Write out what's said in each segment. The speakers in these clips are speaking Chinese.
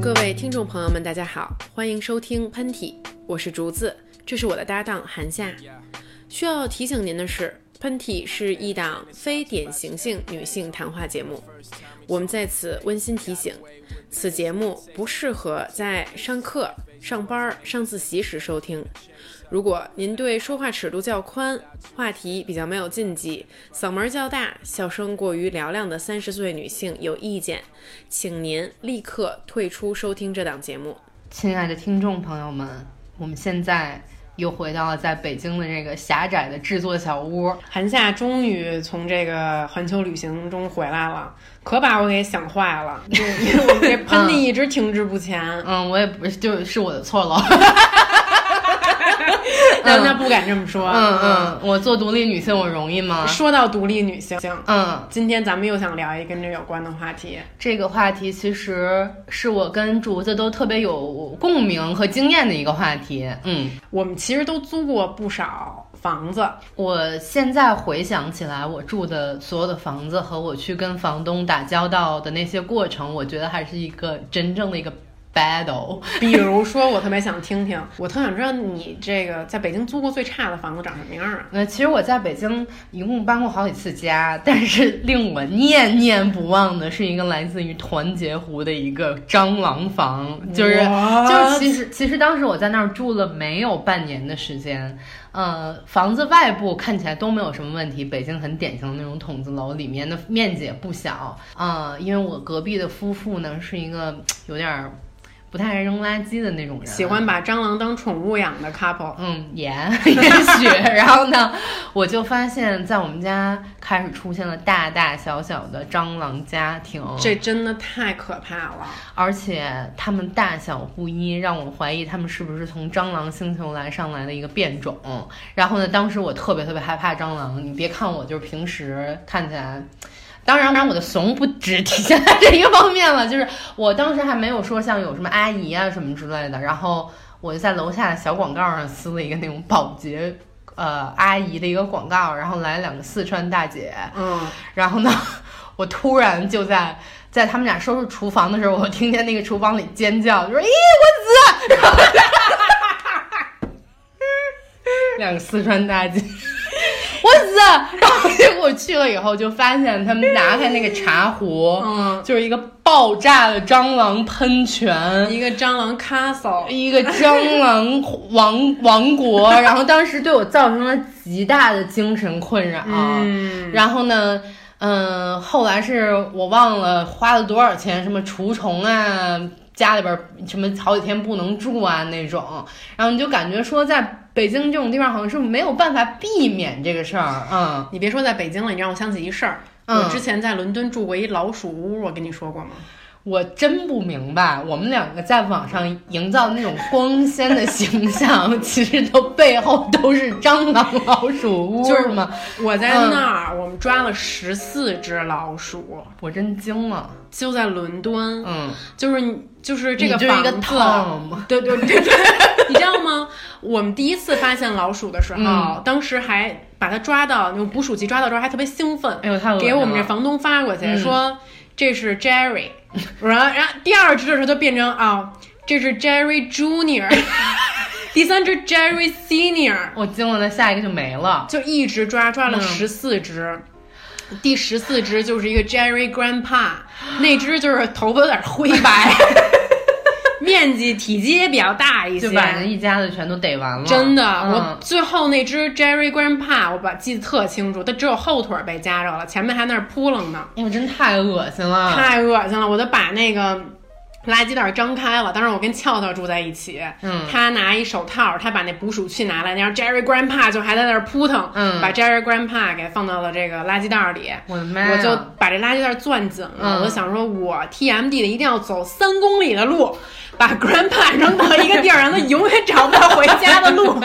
各位听众朋友们，大家好，欢迎收听喷嚏，我是竹子，这是我的搭档韩夏。需要提醒您的是，喷嚏是一档非典型性女性谈话节目，我们在此温馨提醒，此节目不适合在上课、上班、上自习时收听。如果您对说话尺度较宽、话题比较没有禁忌、嗓门较大、笑声过于嘹亮的三十岁女性有意见，请您立刻退出收听这档节目。亲爱的听众朋友们，我们现在又回到了在北京的这个狭窄的制作小屋。韩夏终于从这个环球旅行中回来了，可把我给想坏了，就 因为我们这喷嚏一直停滞不前。嗯，我也不是，就是我的错了。那他不敢这么说。嗯嗯，我做独立女性我容易吗？说到独立女性，嗯，今天咱们又想聊一个跟这有关的话题。这个话题其实是我跟竹子都特别有共鸣和经验的一个话题。嗯，我们其实都租过不少房子。我现在回想起来，我住的所有的房子和我去跟房东打交道的那些过程，我觉得还是一个真正的一个。battle，比如说，我特别想听听，我特想知道你这个在北京租过最差的房子长什么样啊？那 其实我在北京一共搬过好几次家，但是令我念念不忘的是一个来自于团结湖的一个蟑螂房，就是就是其实其实当时我在那儿住了没有半年的时间，呃，房子外部看起来都没有什么问题，北京很典型的那种筒子楼，里面的面积也不小啊，因为我隔壁的夫妇呢是一个有点儿。不太爱扔垃圾的那种人，喜欢把蟑螂当宠物养的 couple。嗯，也也许。然后呢，我就发现，在我们家开始出现了大大小小的蟑螂家庭，这真的太可怕了。而且它们大小不一，让我怀疑它们是不是从蟑螂星球来上来的一个变种。然后呢，当时我特别特别害怕蟑螂。你别看我就是平时看起来。当然，当然，我的怂不只体现在这一个方面了，就是我当时还没有说像有什么阿姨啊什么之类的，然后我就在楼下的小广告上撕了一个那种保洁，呃，阿姨的一个广告，然后来两个四川大姐，嗯，然后呢，我突然就在在他们俩收拾厨房的时候，我听见那个厨房里尖叫，就说：“咦，我子！” 两个四川大姐。我死！然后结果去了以后，就发现他们拿开那个茶壶，嗯，就是一个爆炸的蟑螂喷泉，一个蟑螂 castle，一个蟑螂王王国。然后当时对我造成了极大的精神困扰。嗯，然后呢，嗯，后来是我忘了花了多少钱，什么除虫啊。家里边什么好几天不能住啊那种，然后你就感觉说在北京这种地方好像是没有办法避免这个事儿。嗯，你别说在北京了，你让我想起一事儿。我之前在伦敦住过一老鼠屋，我跟你说过吗？我真不明白，我们两个在网上营造的那种光鲜的形象，其实都背后都是蟑螂老鼠屋，就是吗？我在那儿，我们抓了十四只老鼠，我真惊了。就在伦敦，嗯，就是你，就是这个房子，对对对对，你知道吗？我们第一次发现老鼠的时候，当时还把它抓到用捕鼠器抓到之后，还特别兴奋，哎呦，太给我们这房东发过去说这是 Jerry，然后然后第二只的时候就变成啊，这是 Jerry Junior，第三只 Jerry Senior，我惊了，那下一个就没了，就一直抓抓了十四只。第十四只就是一个 Jerry Grandpa，那只就是头发有点灰白，面积体积也比较大一些，就把人一家子全都逮完了。真的，我最后那只 Jerry Grandpa，我把记得特清楚，它只有后腿被夹着了，前面还那儿扑棱呢。哎呦，真太恶心了，太恶心了！我都把那个。垃圾袋张开了，当时我跟俏俏住在一起，嗯，他拿一手套，他把那捕鼠器拿来，然后 Jerry Grandpa 就还在那儿扑腾，嗯，把 Jerry Grandpa 给放到了这个垃圾袋里，我的妈！我就把这垃圾袋攥紧了，我就想说，我 TMD 的一定要走三公里的路，把 Grandpa 扔到一个地儿，让他永远找不到回家的路。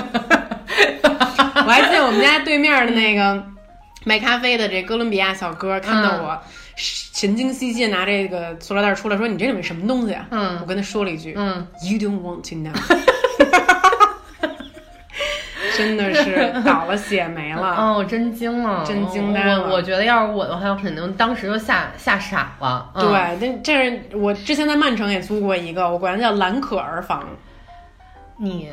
我还记得我们家对面的那个卖咖啡的这哥伦比亚小哥看到我。神经兮兮拿这个塑料袋出来，说：“你这里面什么东西啊？”嗯，我跟他说了一句：“嗯，You don't want to know。” 真的是倒了血霉了。哦，我真惊了，真惊呆了我我觉得要是我的话，我肯定当时就吓吓傻了。嗯对，这这是我之前在曼城也租过一个，我管它叫蓝可儿房。你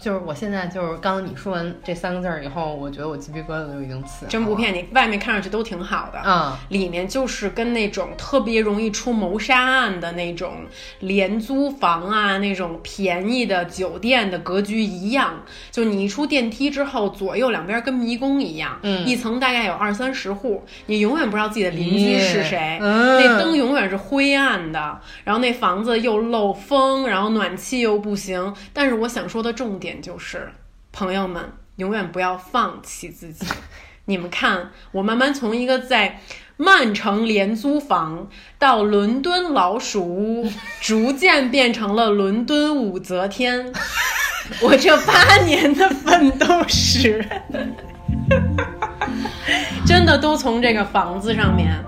就是我现在就是刚刚你说完这三个字儿以后，我觉得我鸡皮疙瘩都已经起。真不骗你，外面看上去都挺好的，嗯，里面就是跟那种特别容易出谋杀案的那种廉租房啊，那种便宜的酒店的格局一样。就你一出电梯之后，左右两边跟迷宫一样，嗯一层大概有二三十户，你永远不知道自己的邻居是谁，嗯那灯永远是灰暗的，然后那房子又漏风，然后暖气又不行。但是我想说的重点点就是，朋友们永远不要放弃自己。你们看，我慢慢从一个在曼城廉租房到伦敦老鼠屋，逐渐变成了伦敦武则天。我这八年的奋斗史，真的都从这个房子上面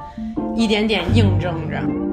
一点点印证着。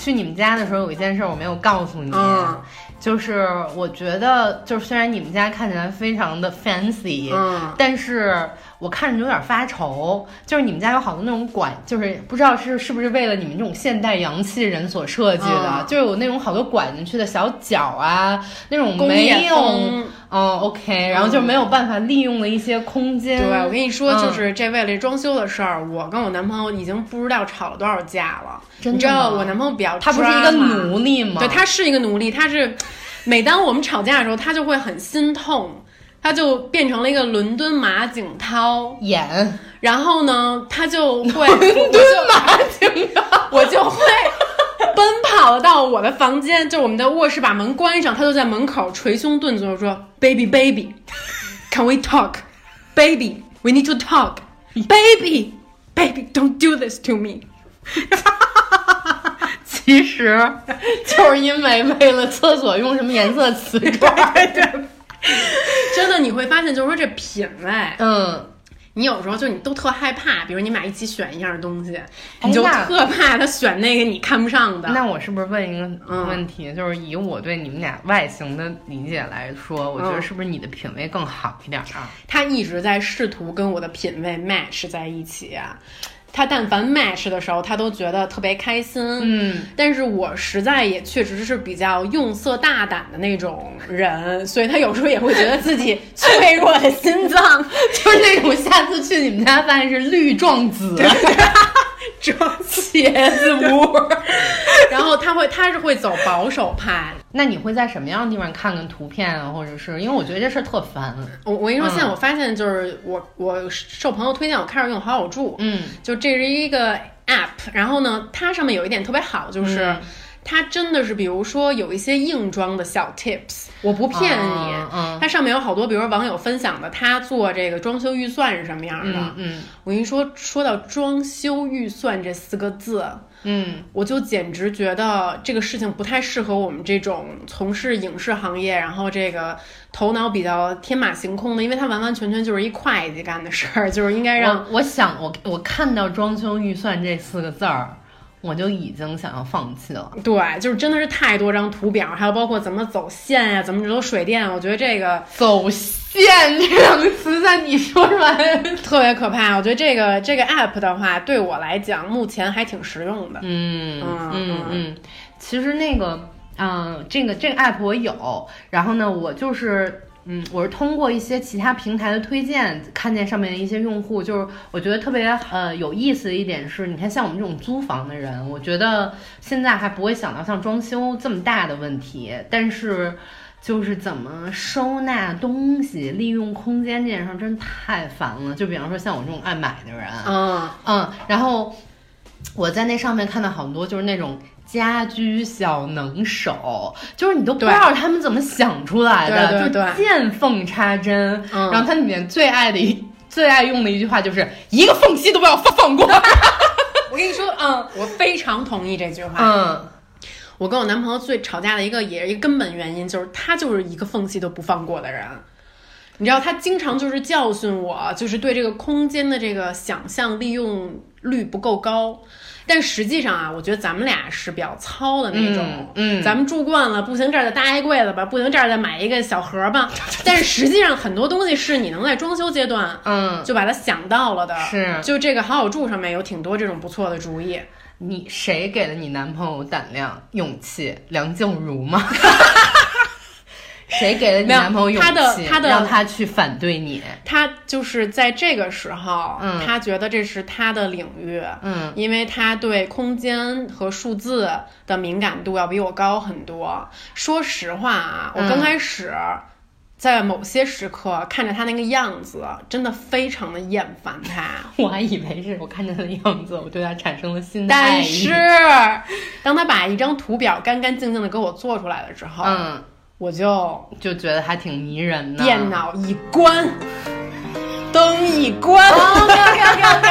去你们家的时候有一件事我没有告诉你，嗯。就是我觉得就是虽然你们家看起来非常的 fancy，嗯，但是我看着有点发愁，就是你们家有好多那种管，就是不知道是是不是为了你们这种现代洋气人所设计的，嗯。就有那种好多拐进去的小角啊，那种工没有。嗯，OK，然后就没有办法利用的一些空间。对，我跟你说，嗯就是这为了装修的事儿，我跟我男朋友已经不知道吵了多少架了。真你知道我男朋友比较他不是一个奴隶吗？对，他是一个奴隶，他是每当我们吵架的时候，他就会很心痛，他就变成了一个伦敦马景涛，演然后呢，他就会伦敦马景涛，我就会。奔跑到我的房间，就我们的卧室，把门关上，他就在门口捶胸顿足说：“Baby, baby, can we talk? Baby, we need to talk. Baby, baby, don't do this to me.” 其实就是因为为了厕所用什么颜色瓷砖。真的，你会发现，就是说这品味，嗯，你有时候就你都特害怕，比如你们俩一起选一样东西，你就特怕他选那个你看不上的。那我是不是问一个嗯问题？就是以我对你们俩外形的理解来说，我觉得嗯是不是你的品味更好一点啊？他一直在试图跟我的品味 match 在一起啊。他但凡 match 的时候，他都觉得特别开心。嗯，但是我实在也确实是比较用色大胆的那种人，所以他有时候也会觉得自己脆弱的心脏。就是那种下次去你们家发现是绿撞紫，装茄子屋。然后他会，他是会走保守派。那你会在什么样的地方看看图片啊，或者是因为我觉得这事儿特烦。我我跟你说，嗯现在我发现就是我我受朋友推荐，我开始用好友住，嗯，就这是一个 app，然后呢，它上面有一点特别好，就是。嗯它真的是，比如说有一些硬装的小 tips，我不骗你，它上面有好多，比如说网友分享的，他做这个装修预算是什么样的。嗯嗯。我跟你说，说到装修预算这四个字，嗯，我就简直觉得这个事情不太适合我们这种从事影视行业，然后这个头脑比较天马行空的，因为它完完全全就是一会计干的事儿，就是应该让我我想我我看到装修预算这四个字儿，我就已经想要放弃了。对，就是真的是太多张图表，还有包括怎么走线呀、怎么走水电，我觉得这个走线这两个词在你说出来，特别可怕。我觉得这个这个 app 的话，对我来讲目前还挺实用的。嗯嗯嗯嗯，其实那个，嗯、这个这个 app 我有，然后呢，我就是。嗯，我是通过一些其他平台的推荐，看见上面的一些用户，就是我觉得特别呃有意思的一点是，你看像我们这种租房的人，我觉得现在还不会想到像装修这么大的问题，但是就是怎么收纳东西、利用空间这件事儿真太烦了。就比方说像我这种爱买的人，嗯，嗯，然后我在那上面看到好多就是那种家居小能手，就是你都不知道他们怎么想出来的，对对对就见缝插针。嗯然后它里面最爱的一最爱用的一句话就是一个缝隙都不要放过。我跟你说，嗯，我非常同意这句话。嗯，我跟我男朋友最吵架的一个也是一个根本原因，就是他就是一个缝隙都不放过的人。你知道他经常就是教训我，就是对这个空间的这个想象利用率不够高。但实际上啊，我觉得咱们俩是比较糙的那种。嗯，咱们住惯了，不行这儿再搭一柜子吧，不行这儿再买一个小盒吧。但是实际上很多东西是你能在装修阶段，嗯，就把它想到了的。是，就这个好好住上面有挺多这种不错的主意。你谁给了你男朋友胆量、勇气？梁静茹吗？谁给了你男朋友勇气？他的他的让他去反对你。他就是在这个时候，嗯，他觉得这是他的领域，嗯，因为他对空间和数字的敏感度要比我高很多。说实话啊，我刚开始在某些时刻看着他那个样子，真的非常的厌烦他。我还以为是我看着他的样子，我对他产生了新的爱意。但是，当他把一张图表干干净净的给我做出来了之后，嗯。我就就觉得还挺迷人的。电脑一关，灯一关，OK OK OK，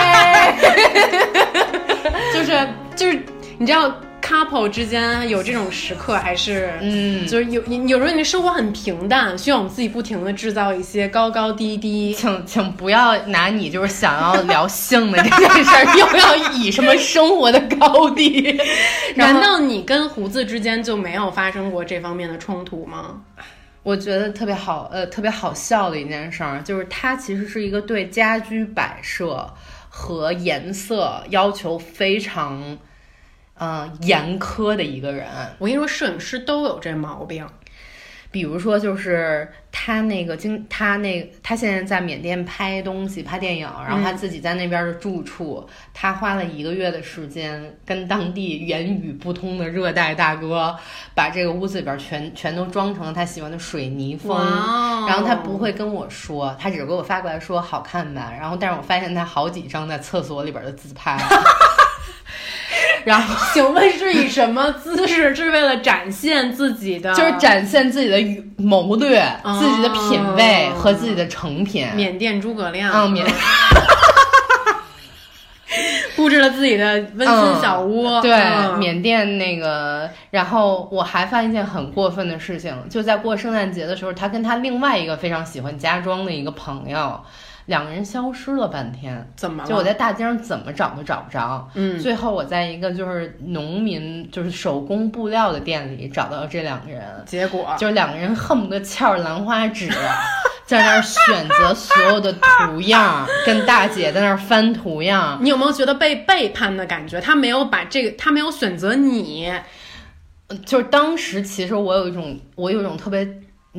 就是就是，你知道。Couple 之间有这种时刻，还是嗯，就是有有时候你的生活很平淡，需要我们自己不停的制造一些高高低低。请请不要拿你就是想要聊性的这件事儿，又要以什么生活的高低？难道你跟胡子之间就没有发生过这方面的冲突吗？我觉得特别好，呃，特别好笑的一件事儿，就是他其实是一个对家居摆设和颜色要求非常。嗯，严苛的一个人。我跟你说，摄影师都有这毛病。比如说，就是他那个经，他那他现在在缅甸拍东西、拍电影，然后他自己在那边的住处，他花了一个月的时间，跟当地言语不通的热带大哥，把这个屋子里边全全都装成了他喜欢的水泥风。然后他不会跟我说，他只是给我发过来说好看吧。然后，但是我发现他好几张在厕所里边的自拍。然后，请问是以什么姿势？是为了展现自己的，就是展现自己的谋略、自己的品味和自己的成品。缅甸诸葛亮，嗯，缅，布置了自己的温馨小屋。对，缅甸那个。然后我还发现一件很过分的事情，就在过圣诞节的时候，他跟他另外一个非常喜欢家装的一个朋友。两个人消失了半天，怎么了？就我在大街上怎么找都找不着。嗯，最后我在一个就是农民就是手工布料的店里找到了这两个人。结果就是两个人恨不得翘着兰花指，在那儿选择所有的图样，跟大姐在那儿翻图样。你有没有觉得被背叛的感觉？他没有把这个，他没有选择你。就是当时其实我有一种，我有一种特别。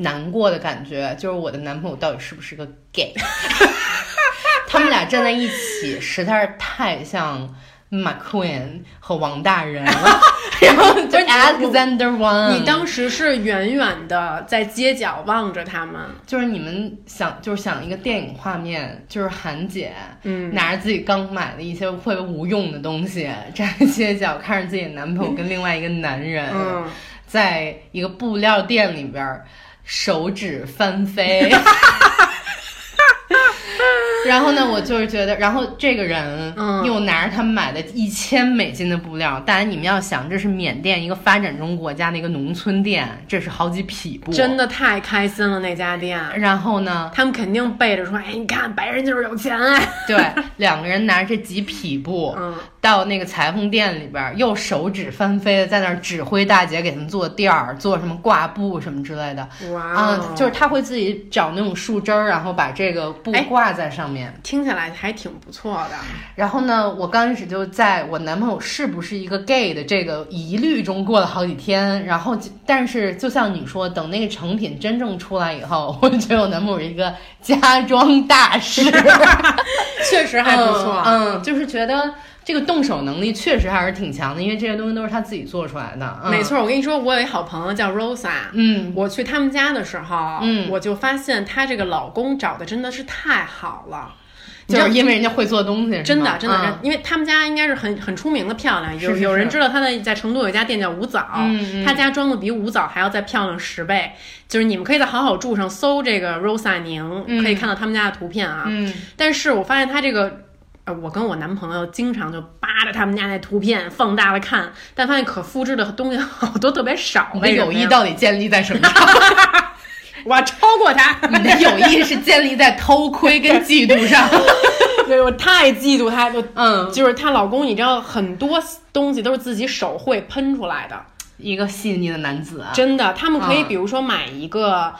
难过的感觉，就是我的男朋友到底是不是个 gay？他们俩站在一起，实在是太像 McQueen 和王大人了。然后就是 Alexander One。你当时是远远的在街角望着他们，就是你们想，就是想一个电影画面，就是韩姐，嗯，拿着自己刚买的一些会无用的东西，站在街角看着自己的男朋友跟另外一个男人，在一个布料店里边。手指翻飞，然后呢，我就是觉得，然后这个人又拿着他们买的一千美金的布料，当然你们要想，这是缅甸一个发展中国家的一个农村店，这是好几匹布，真的太开心了那家店。然后呢，他们肯定背着说：“哎，你看白人就是有钱哎。”对，两个人拿着这几匹布。到那个裁缝店里边，又手指翻飞的在那儿指挥大姐给他们做垫儿，做什么挂布什么之类的。哇，嗯，就是他会自己找那种树枝儿，然后把这个布挂在上面。听起来还挺不错的。然后呢，我刚开始就在我男朋友是不是一个 gay 的这个疑虑中过了好几天。然后，但是就像你说，等那个成品真正出来以后，我觉得我男朋友是一个 家装大师，确实还不错。嗯，就是觉得。这个动手能力确实还是挺强的，因为这些东西都是他自己做出来的。没错，我跟你说，我有一好朋友叫 Rosa，嗯，我去他们家的时候，嗯，我就发现她这个老公找的真的是太好了，就是因为人家会做东西，真的真的，因为他们家应该是很很出名的漂亮，有有人知道他的在成都有一家店叫五枣，他家装的比五枣还要再漂亮十倍，就是你们可以在好好住上搜这个 Rosa 宁，可以看到他们家的图片啊，嗯，但是我发现他这个。呃，我跟我男朋友经常就扒着他们家那图片放大了看，但发现可复制的东西好多特别少。你的友谊到底建立在什么上？我要超过他。你的友谊是建立在偷窥跟嫉妒上。对我太嫉妒他，就嗯，就是她老公，你知道很多东西都是自己手绘喷出来的，一个细腻的男子啊，真的。他们可以嗯比如说买一个，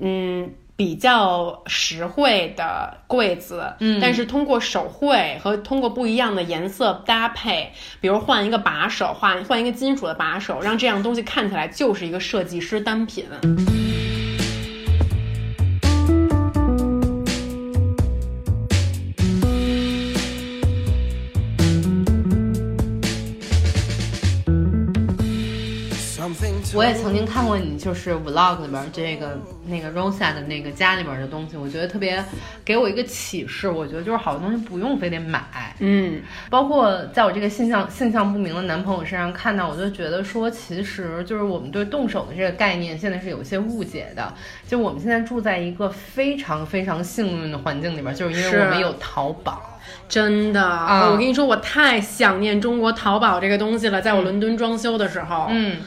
嗯。比较实惠的柜子，嗯但是通过手绘和通过不一样的颜色搭配，比如换一个把手，换换一个金属的把手，让这样东西看起来就是一个设计师单品。我也曾经看过你就是 vlog 里边这个那个 Rosa 的那个家里边的东西，我觉得特别给我一个启示。我觉得就是好多东西不用非得买，嗯，包括在我这个性向性向不明的男朋友身上看到，我就觉得说，其实就是我们对动手的这个概念现在是有一些误解的。就我们现在住在一个非常非常幸运的环境里边，就是因为我们有淘宝。真的，啊我跟你说，我太想念中国淘宝这个东西了。在我伦敦装修的时候，嗯，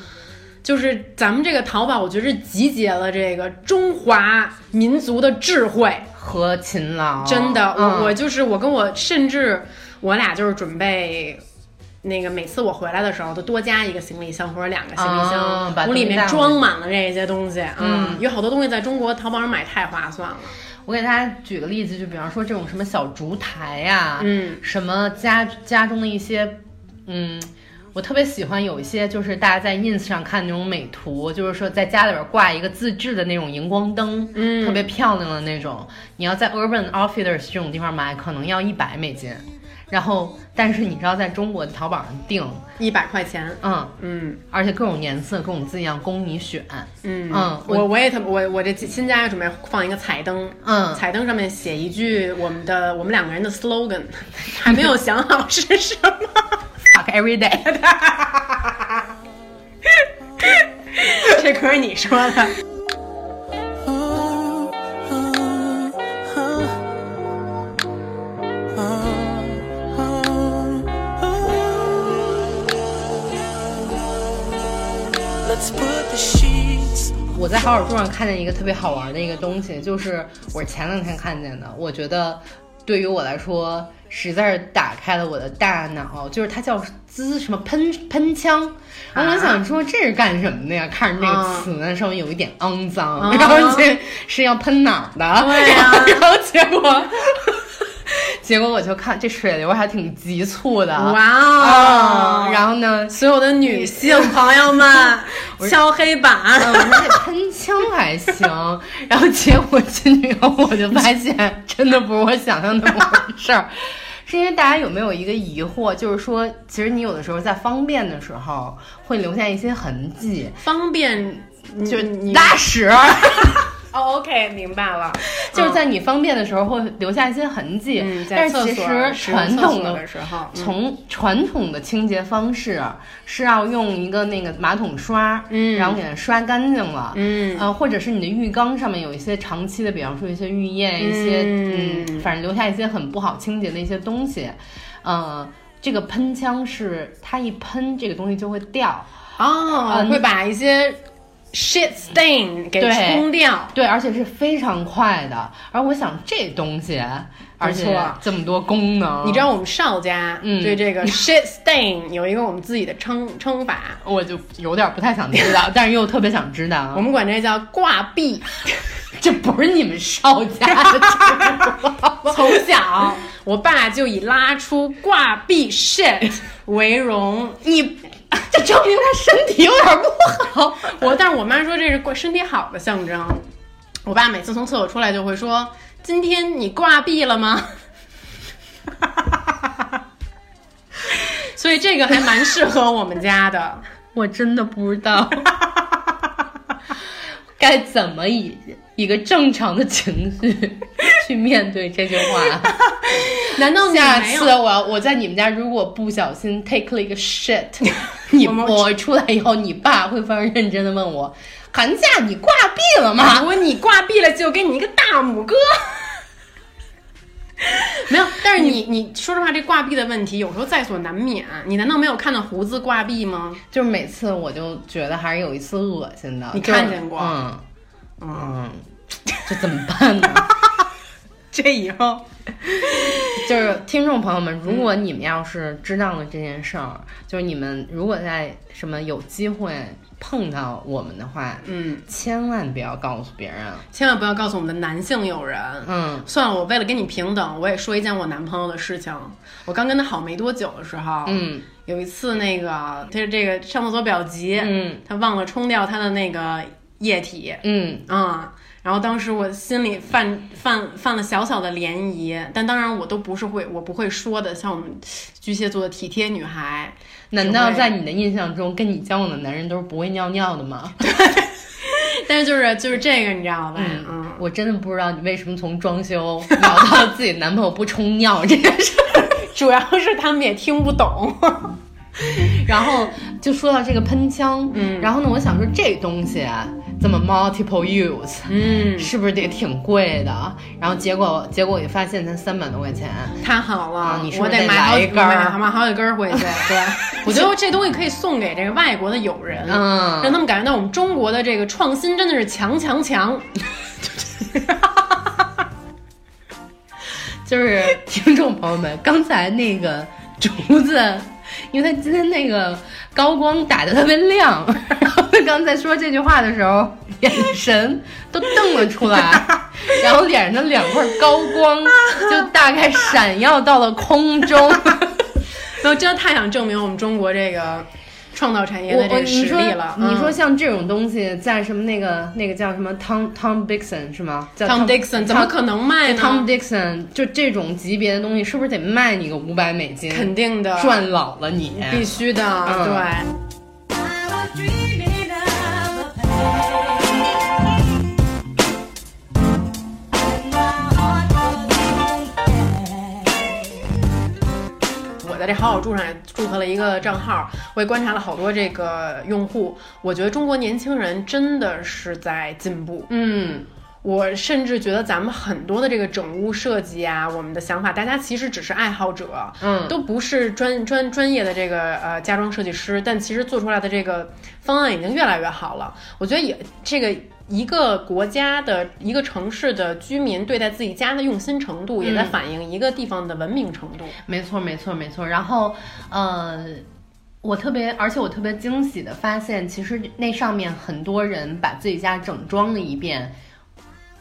就是咱们这个淘宝，我觉得是集结了这个中华民族的智慧。和勤劳，真的，嗯我我就是我跟我甚至我俩就是准备。那个每次我回来的时候，都多加一个行李箱或者两个行李啊箱，把我里面装满了这些东西。嗯有好多东西在中国淘宝上买太划算了。我给大家举个例子，就比方说这种什么小烛台呀、嗯，什么家家中的一些，嗯，我特别喜欢有一些就是大家在 ins 上看那种美图，就是说在家里边挂一个自制的那种荧光灯，嗯特别漂亮的那种。你要在 Urban Outfitters 这种地方买，可能要一百美金。然后，但是你知道，在中国的淘宝上订，一百块钱。嗯，嗯而且各种颜色、各种字样供你选，嗯嗯我我也特我我这新家也准备放一个彩灯，嗯，彩灯上面写一句我们的我们两个人的 slogan，还没有想好是什么。Fuck every day。这可是你说的。我在好尔珠上看见一个特别好玩的一个东西，就是我前两天看见的，我觉得对于我来说实在是打开了我的大脑，就是它叫滋什么喷喷枪，然后我想说这是干什么的呀？看着那个词呢，稍微有一点肮脏，啊然后这是要喷哪儿的？然后结果。结果我就看这水流还挺急促的，哇啊哦！然后呢，所有的女性朋友们，敲黑板。嗯，我说这喷枪还行，然后结果进去以后，我就发现真的不是我想象的那么回事儿。是因为大家有没有一个疑惑，就是说，其实你有的时候在方便的时候会留下一些痕迹，方便就你拉屎，哦，OK，明白了，就是在你方便的时候会留下一些痕迹。嗯，但是其实传统的的时候，嗯。从传统的清洁方式是要用一个那个马桶刷，嗯。然后给它刷干净了，嗯。呃，或者是你的浴缸上面有一些长期的，比方说一些浴液，一些嗯。嗯，反正留下一些很不好清洁的一些东西，呃，这个喷枪是它一喷这个东西就会掉，哦，嗯会把一些 shit stain 给冲掉。对，而且是非常快的。而我想这东西，而且这么多功能，你知道我们邵家嗯对这个 shit stain 有一个我们自己的称称法，我就有点不太想知道，但是又特别想知道我。们管这叫挂壁。这不是你们邵家的从小，我爸就以拉出挂壁 shit 为荣。你 这证明他身体有点不好。我，但是我妈说这是挂身体好的象征。我爸每次从厕所出来就会说：“今天你挂壁了吗？”所以这个还蛮适合我们家的。我真的不知道该怎么以一个正常的情绪 去面对这句话。难道下次我要我在你们家如果不小心 take 了一个 shit，你我出来以后，你爸会非常认真的问我：“寒假你挂壁了吗如果你挂壁了，就给你一个大拇哥。没有，但是你你说实话，这挂壁的问题有时候在所难免。你难道没有看到胡子挂壁吗？？”就是每次我就觉得还是有一次恶心的。你看见过嗯，嗯，这怎么办呢？这以后就是听众朋友们，如果你们要是知道了这件事儿，就是你们如果在什么有机会碰到我们的话，嗯，千万不要告诉别人。千万不要告诉我们的男性友人。嗯算了，我为了跟你平等，我也说一件我男朋友的事情。我刚跟他好没多久的时候，嗯有一次那个他是这个上厕所比较急，嗯他忘了冲掉他的那个液体，嗯啊、然后当时我心里犯犯犯了小小的涟漪，但当然我都不是会我不会说的，像我们巨蟹座的体贴女孩，难道在你的印象中，跟你交往的男人都是不会尿尿的吗？对 但是就是就是这个你知道吧？嗯，我真的不知道你为什么从装修聊到自己男朋友不冲尿这件事。主要是他们也听不懂。然后就说到这个喷枪，嗯然后呢，我想说这东西啊这么 multiple use，嗯，是不是得挺贵的？然后结果结果我就发现才三百多块钱，太好了，啊你是不我是得买好几根儿买买好几根儿回去。对，我觉得这东西可以送给这个外国的友人，嗯让他们感觉到我们中国的这个创新真的是强强强。就是听众朋友们，刚才那个竹子，因为他今天那个高光打得特别亮，然后他刚才说这句话的时候，眼神都瞪了出来，然后脸上的两块高光就大概闪耀到了空中。我真的太想证明我们中国这个创造产业我的这个实力了。你说嗯像这种东西，在什么那个那个叫什么 Tom Tom Dixon 是吗？叫 Tom Dixon 怎么可能卖呢 Tom Dixon 就这种级别的东西，是不是得卖你个五百美金？肯定的，赚老了你。必须的，嗯对。在这好好住上也注册了一个账号，我也观察了好多这个用户，我觉得中国年轻人真的是在进步。嗯，我甚至觉得咱们很多的这个整屋设计啊，我们的想法，大家其实只是爱好者，嗯都不是专专专业的这个呃家装设计师，但其实做出来的这个方案已经越来越好了。我觉得也这个一个国家的一个城市的居民对待自己家的用心程度，也在嗯反映一个地方的文明程度。没错，没错，没错。然后，呃，我特别，而且我特别惊喜的发现，其实那上面很多人把自己家整装了一遍。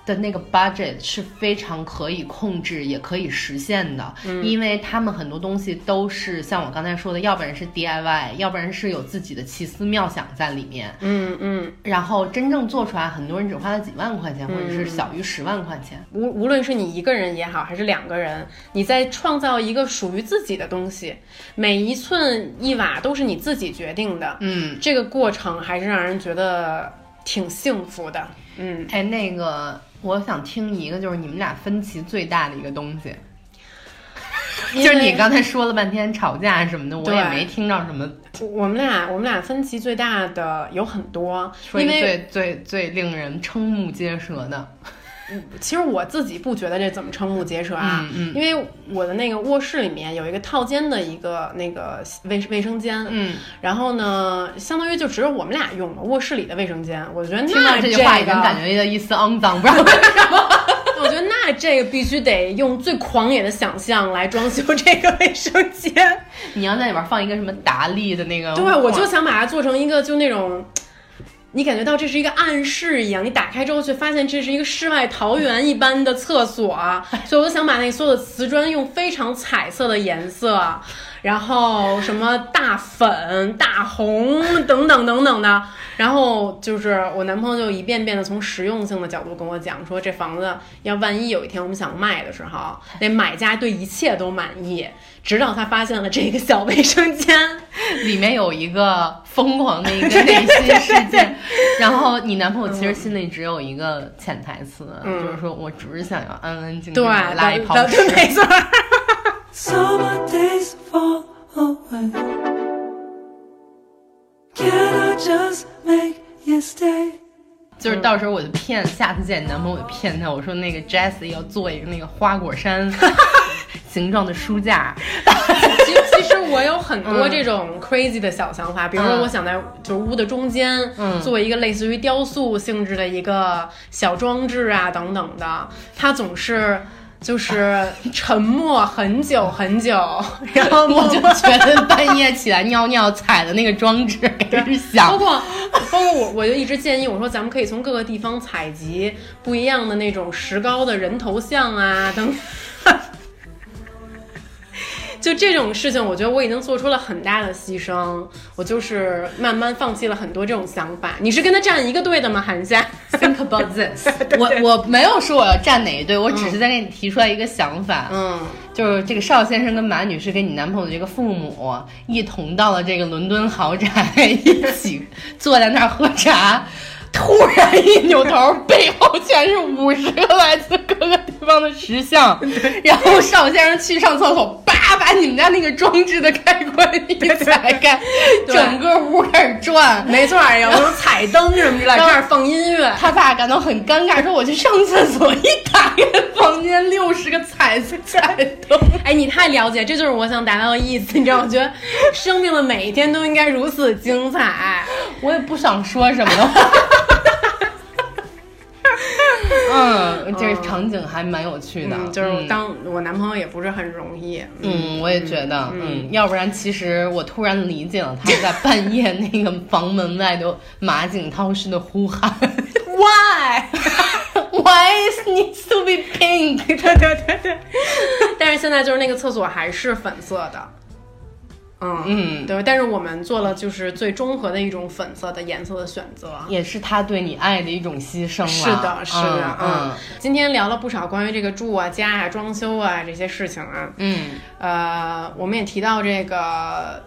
的那个 budget 是非常可以控制，也可以实现的，因为他们很多东西都是像我刚才说的，要不然是 DIY，要不然是有自己的奇思妙想在里面，嗯嗯，然后真正做出来，很多人只花了几万块钱，或者是小于十万块钱。无无论是你一个人也好，还是两个人，你在创造一个属于自己的东西，每一寸一瓦都是你自己决定的。嗯，这个过程还是让人觉得挺幸福的。嗯，哎，那个，我想听一个，就是你们俩分歧最大的一个东西，就是你刚才说了半天吵架什么的，我也没听到什么。我们俩我们俩分歧最大的有很多，说一个最最最令人瞠目结舌的，其实我自己不觉得这怎么瞠目结舌啊，嗯嗯因为我的那个卧室里面有一个套间的一个那个卫卫生间，嗯，然后呢，相当于就只有我们俩用了卧室里的卫生间，我觉得听到这这句话已经感觉到一丝肮脏，不知道为什么。我觉得那这个必须得用最狂野的想象来装修这个卫生间。你要在里边放一个什么达利的那个，对，我就想把它做成一个就那种。你感觉到这是一个暗室一样，你打开之后却发现这是一个世外桃源一般的厕所，所以我就想把那所有的瓷砖用非常彩色的颜色，然后什么大粉、大红等等等等的，然后就是我男朋友就一遍遍的从实用性的角度跟我讲说，这房子要万一有一天我们想卖的时候，那买家对一切都满意，直到他发现了这个小卫生间。里面有一个疯狂的一个内心世界，然后你男朋友其实心里只有一个潜台词，嗯就是说我只是想要安安静静拉一泡对屎。没错。Summer days fall away. Can I just make you stay? 就是到时候我就骗，下次见你男朋友我就骗他，我说那个 Jessie 要做一个那个花果山 形状的书架，其实其实我有很多这种 crazy 的小想法，比如说我想在就是屋的中间嗯做一个类似于雕塑性质的一个小装置啊等等的，它总是。就是沉默很久很久，然后我就觉得半夜起来尿尿踩的那个装置开始包，括包括我，我就一直建议我说，咱们可以从各个地方采集不一样的那种石膏的人头像啊等。就这种事情，我觉得我已经做出了很大的牺牲，我就是慢慢放弃了很多这种想法。你是跟他站一个队的吗，韩夏？Think about this 我我没有说我要站哪一队，我只是在给你提出来一个想法，嗯，就是这个邵先生跟马女士跟你男朋友的这个父母一同到了这个伦敦豪宅，一起坐在那儿喝茶。突然一扭头，背后全是五十个来自各个地方的石像，然后邵先生去上厕所，叭把你们家那个装置的开关一踩开，整个屋开始转，没错儿，有彩灯什么之类的，开始放音乐。他爸感到很尴尬，说我去上厕所，一打开房间六十个彩色彩灯。哎，你太了解，这就是我想达到的意思。你知道，我觉得生命的每一天都应该如此精彩。我也不想说什么的话。嗯，这个场景还蛮有趣的，嗯，就是当我男朋友也不是很容易。嗯，我也觉得，嗯，要不然其实我突然理解了他在半夜 那个房门外的马景涛式的呼喊 Why？，Why is needs to be pink？对对对对。但是现在就是那个厕所还是粉色的。嗯嗯对，但是我们做了就是最中和的一种粉色的颜色的选择。也是他对你爱的一种牺牲了。是的，是的，嗯今天聊了不少关于这个住啊、家啊、装修啊这些事情啊。嗯呃，我们也提到这个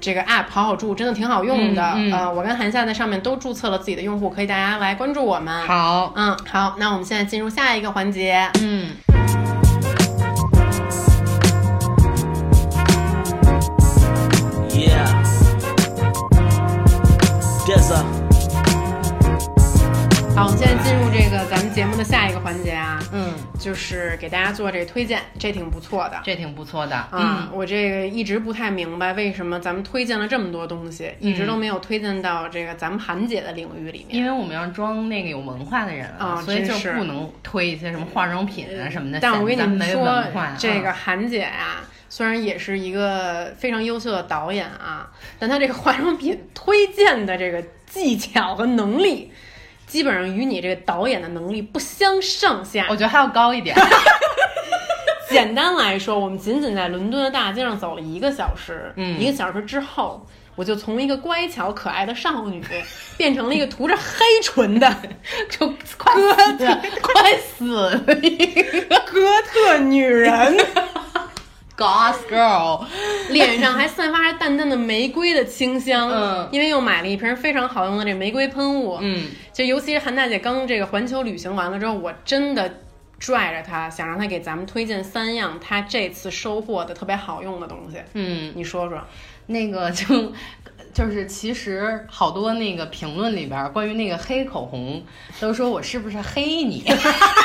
这个 app 好好住真的挺好用的。嗯嗯呃，我跟韩夏在上面都注册了自己的用户，可以大家来关注我们。嗯，，好，嗯，好，那我们现在进入下一个环节。嗯。这个咱们节目的下一个环节啊，嗯，就是给大家做这个推荐，这挺不错的。这挺不错的。啊、我这个一直不太明白为什么咱们推荐了这么多东西，一直都没有推荐到这个咱们韩姐的领域里面。因为我们要装那个有文化的人啊所以就不能推一些什么化妆品啊什么的。但我跟你们说，这个嗯韩姐呀、虽然也是一个非常优秀的导演啊，但她这个化妆品推荐的这个技巧和能力，基本上与你这个导演的能力不相上下。我觉得还要高一点。简单来说，我们仅仅在伦敦的大街上走了一个小时，嗯一个小时之后，我就从一个乖巧可爱的少女，变成了一个涂着黑唇的 就快死了，快死了一个哥特女人，Goth Girl。脸上还散发着淡淡的玫瑰的清香。嗯因为又买了一瓶非常好用的这玫瑰喷雾。嗯，就尤其是韩大姐刚这个环球旅行完了之后，我真的。拽着她，想让她给咱们推荐三样她这次收获的特别好用的东西。嗯，你说说。那个就就是其实好多那个评论里边关于那个黑口红，都说我是不是黑你？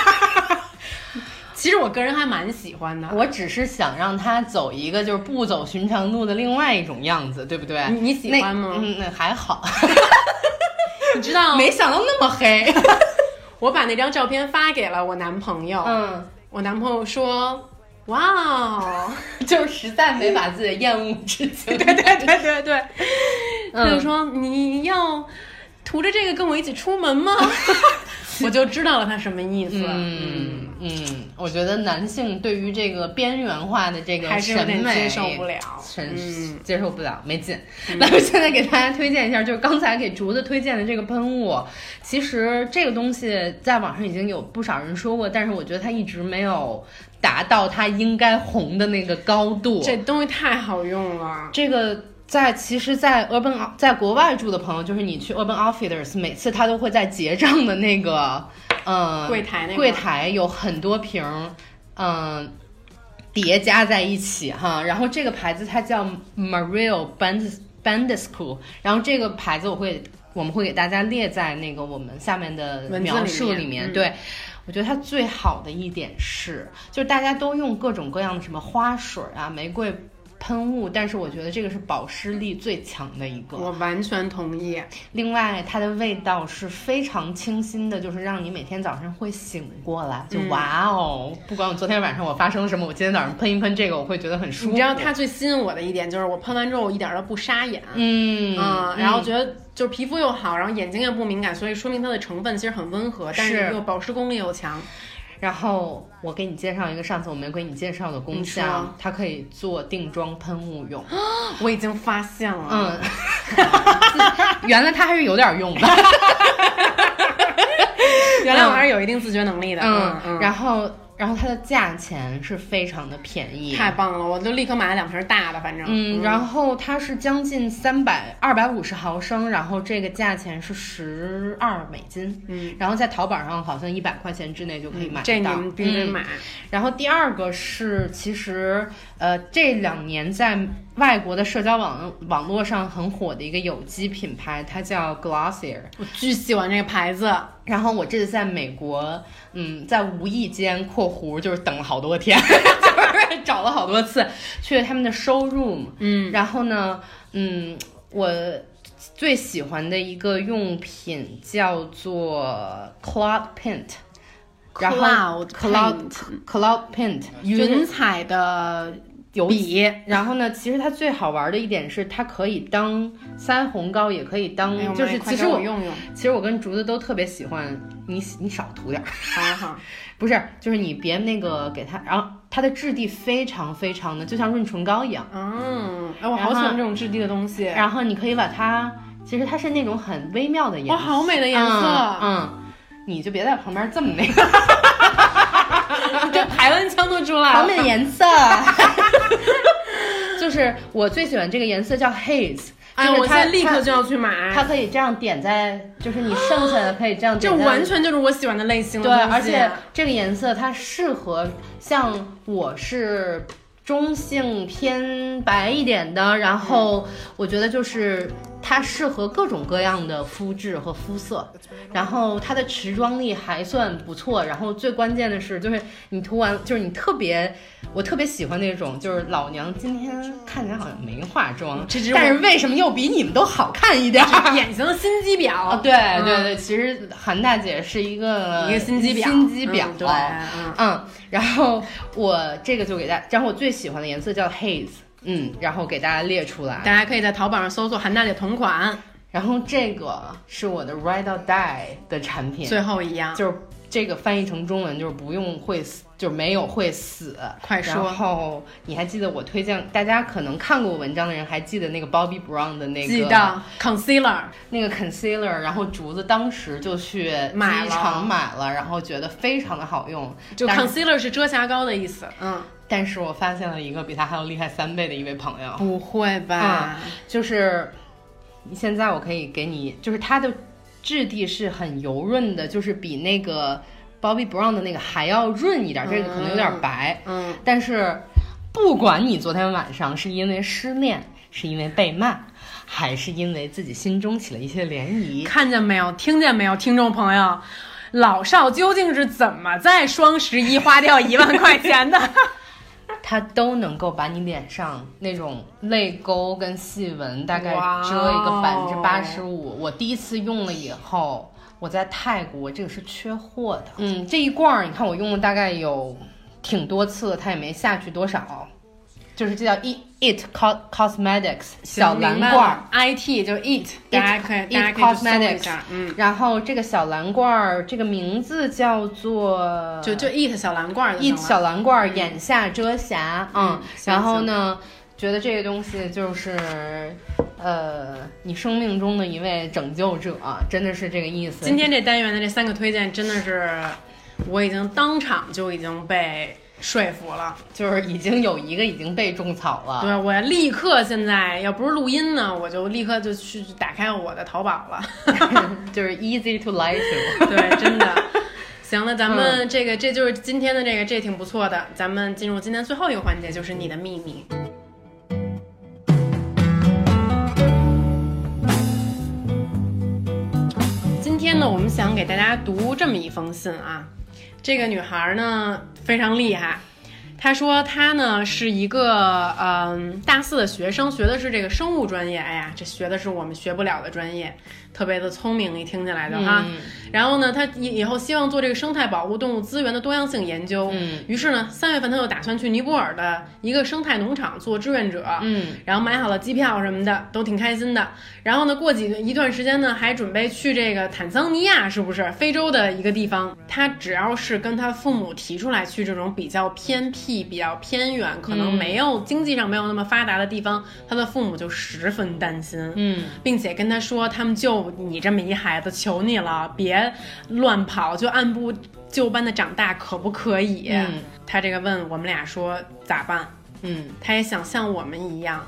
其实我个人还蛮喜欢的。我只是想让他走一个就是不走寻常路的另外一种样子，对不对？你你喜欢吗嗯，那还好，你知道，没想到那么黑。我把那张照片发给了我男朋友，嗯，我男朋友说：“哇哦，就是实在没把自己的厌恶之情。对对对对对，嗯他就说你要涂着这个跟我一起出门吗？” 我就知道了他什么意思。嗯嗯，我觉得男性对于这个边缘化的这个审美接受不了真是嗯接受不了，没劲。那我现在给大家推荐一下，就是刚才给竹子推荐的这个喷雾，其实这个东西在网上已经有不少人说过，但是我觉得它一直没有达到它应该红的那个高度。这东西太好用了。这个在其实，在 Urban 在国外住的朋友，就是你去 Urban Outfitters，每次他都会在结账的那个，嗯，柜台那个柜台有很多瓶儿，嗯。叠加在一起哈，然后这个牌子它叫 Mario Band Bandisco，然后这个牌子我会我们会给大家列在那个我们下面的描述里面里面，嗯对。我觉得它最好的一点是，就是大家都用各种各样的什么花水啊、玫瑰喷雾，但是我觉得这个是保湿力最强的一个。我完全同意。另外，它的味道是非常清新的，就是让你每天早上会醒过来，就哇哦！不管我昨天晚上我发生了什么，我今天早上喷一喷这个，我会觉得很舒服。你知道它最吸引我的一点就是我喷完之后我一点都不沙眼，嗯嗯，然后觉得就是皮肤又好，然后眼睛也不敏感，所以说明它的成分其实很温和，但是又保湿功力又强。然后我给你介绍一个上次我没给你介绍的功效，它可以做定妆喷雾用。我已经发现了，嗯，原来它还是有点用的。原来我还是有一定自觉能力的。嗯嗯，然后。然后它的价钱是非常的便宜，太棒了！我就立刻买了两瓶大的，反正嗯，然后它是将近三百二百五十毫升，然后这个价钱是十二美金，嗯，然后在淘宝上好像一百块钱之内就可以买到，这你们必须买。然后第二个是，其实呃这两年在外国的社交网网络上很火的一个有机品牌，它叫 Glossier，我巨喜欢这个牌子。然后我这次在美国，嗯，在无意间（括弧就是等了好多天，就是找了好多次）去了他们的 showroom，嗯，然后呢，嗯，我最喜欢的一个用品叫做 Cloud Paint，然后 Cloud Cloud Paint 云彩的。油笔，然后呢？其实它最好玩的一点是，它可以当腮红膏，也可以当，就是其实我用用。其实我跟竹子都特别喜欢你，你少涂点儿。好好，不是，就是你别那个给它，然后它的质地非常非常的，就像润唇膏一样。嗯，哎，我好喜欢这种质地的东西。然后你可以把它，其实它是那种很微妙的颜色，哇，好美的颜色。嗯，你就别在旁边这么那个，是我最喜欢这个颜色叫 haze，哎，我现在立刻就要去买。它可以这样点在，就是你剩下的 可以这样点。这完全就是我喜欢的类型。对，而且这个颜色它适合像我是中性偏白一点的，然后我觉得就是。它适合各种各样的肤质和肤色，然后它的持妆力还算不错，然后最关键的是，就是你涂完，就是你特别，我特别喜欢那种，就是老娘今天看起来好像没化妆，但是为什么又比你们都好看一点？典型的心机婊。对对对，其实韩大姐是一个一个心机婊，心机婊。对，嗯，然后我这个就给大家，然后我最喜欢的颜色叫 haze。嗯，然后给大家列出来，大家可以在淘宝上搜索韩大姐同款。然后这个是我的 Ride or Die 的产品，最后一样就是这个翻译成中文就是不用会死，就是没有会死。快说。然后你还记得我推荐大家可能看过文章的人还记得那个 Bobbi Brown 的那个记得 concealer 那个 concealer，然后竹子当时就去机场买了，然后觉得非常的好用。就 concealer 是遮瑕膏的意思，嗯。但是我发现了一个比他还要厉害三倍的一位朋友，不会吧？就是，现在我可以给你，就是它的质地是很油润的，就是比那个 Bobbi Brown 的那个还要润一点，这个可能有点白。嗯，但是不管你昨天晚上是因为失恋，是因为被骂，还是因为自己心中起了一些涟漪，看见没有？听见没有？听众朋友，老少究竟是怎么在双十一花掉一万块钱的？它都能够把你脸上那种泪沟跟细纹大概遮一个百分之八十五。我第一次用了以后，我在泰国这个是缺货的。嗯，这一罐儿你看我用了大概有挺多次，它也没下去多少。就是这叫 It It Cosmetics 小蓝罐，I T 就 It，大家可以 It Cosmetics，嗯，然后这个小蓝罐儿，这个名字叫做就就 It 小蓝罐，It 小蓝罐儿眼下遮瑕，嗯，然后呢，觉得这个东西就是，呃，你生命中的一位拯救者，真的是这个意思。今天这单元的这三个推荐，真的是我已经当场就已经被。说服了，就是已经有一个已经被种草了。对，我要立刻现在要不是录音呢，我就立刻就去打开我的淘宝了。就是 easy to lie to。对，真的。行了，咱们这个这就是今天的这个，这挺不错的。咱们进入今天最后一个环节，就是你的秘密。今天呢，我们想给大家读这么一封信啊。这个女孩呢非常厉害，他说他呢是一个嗯大四的学生，学的是这个生物专业。哎呀，这学的是我们学不了的专业，特别的聪明，你听起来就哈。嗯然后呢，他以以后希望做这个生态保护、动物资源的多样性研究。嗯于是呢，三月份他就打算去尼泊尔的一个生态农场做志愿者。嗯然后买好了机票什么的，都挺开心的。然后呢，过几一段时间呢，还准备去这个坦桑尼亚，是不是非洲的一个地方？他只要是跟他父母提出来去这种比较偏僻、比较偏远，可能没有、经济上没有那么发达的地方，他的父母就十分担心。嗯并且跟他说，他们就你这么一孩子，求你了，别乱跑，就按部就班的长大，可不可以？嗯他这个问我们俩说咋办？嗯他也想像我们一样，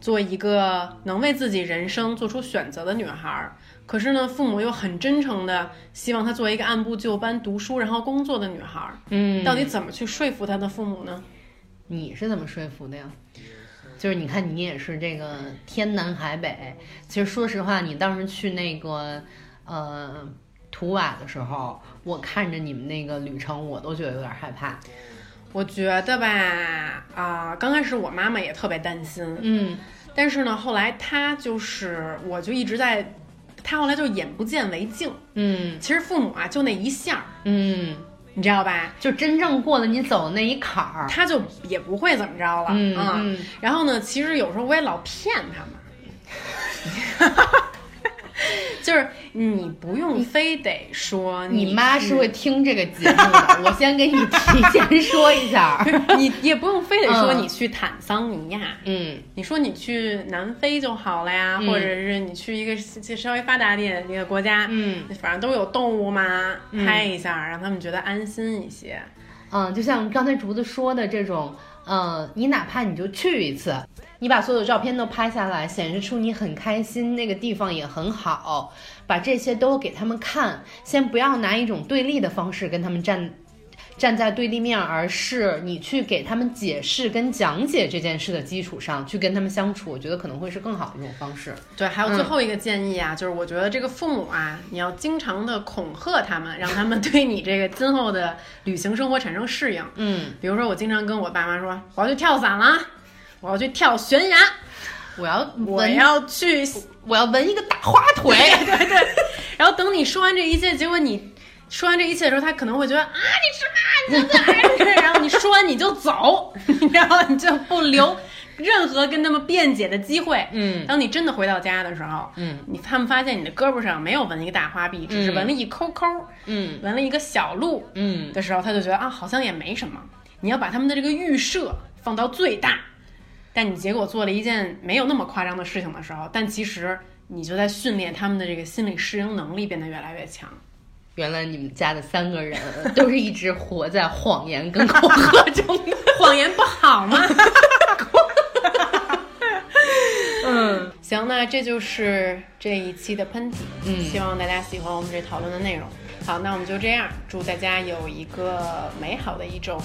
做一个能为自己人生做出选择的女孩儿。可是呢，父母又很真诚的希望她做一个按部就班读书然后工作的女孩儿。嗯，到底怎么去说服她的父母呢？你是怎么说服的呀？就是你看，你也是这个天南海北。其实说实话，你当时去那个呃图瓦的时候，我看着你们那个旅程，我都觉得有点害怕。我觉得吧，啊、刚开始我妈妈也特别担心，嗯但是呢，后来她就是，我就一直在，她后来就眼不见为净。嗯其实父母啊，就那一下儿，嗯，你知道吧？就真正过了你走的那一坎儿。他就也不会怎么着了，嗯然后呢，其实有时候我也老骗他们，就是你不用非得说你妈是会听这个节目的，我先给你提前说一下。你也不用非得说嗯。你去坦桑尼亚，嗯。你说你去南非就好了呀，嗯。或者是你去一个稍微发达点的一个国家，嗯。反正都有动物嘛，嗯。拍一下，让他们觉得安心一些。嗯，就像刚才竹子说的这种，呃，你哪怕你就去一次，你把所有的照片都拍下来，显示出你很开心，那个地方也很好，把这些都给他们看。先不要拿一种对立的方式跟他们站站在对立面，而是你去给他们解释跟讲解这件事的基础上去跟他们相处，我觉得可能会是更好的一种方式。对，还有嗯最后一个建议啊，就是我觉得这个父母啊，你要经常的恐吓他们，让他们 对你这个今后的旅行生活产生适应。嗯，比如说，我经常跟我爸妈说，我要去跳伞了，我要去跳悬崖，我要我要去，我要纹一个大花腿。对 对。然后等你说完这一切，结果你说完这一切的时候，他可能会觉得啊，你什么？你怎么？然后你说完你就走，然后你就不留任何跟他们辩解的机会。嗯当你真的回到家的时候，嗯你他们发现你的胳膊上没有纹一个大花臂，只是嗯纹了一抠抠，嗯纹了一个小鹿嗯的时候，他就觉得啊，好像也没什么。你要把他们的这个预设放到最大，但你结果做了一件没有那么夸张的事情的时候，但其实你就在训练他们的这个心理适应能力变得越来越强。原来你们家的三个人都是一直活在谎言跟恐吓中的。谎言不好吗？嗯行，那这就是这一期的喷嚏。嗯希望大家喜欢我们这讨论的内容。好，那我们就这样，祝大家有一个美好的一周，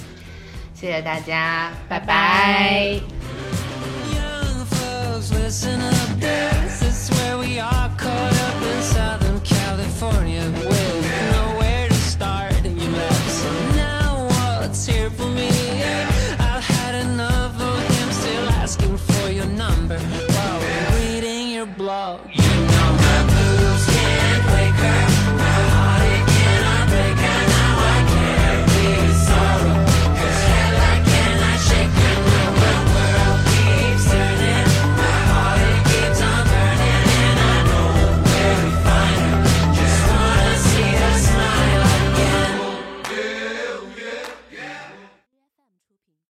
谢谢大家，拜拜拜拜 Folks, listen up, this is where we are caught up in Southern California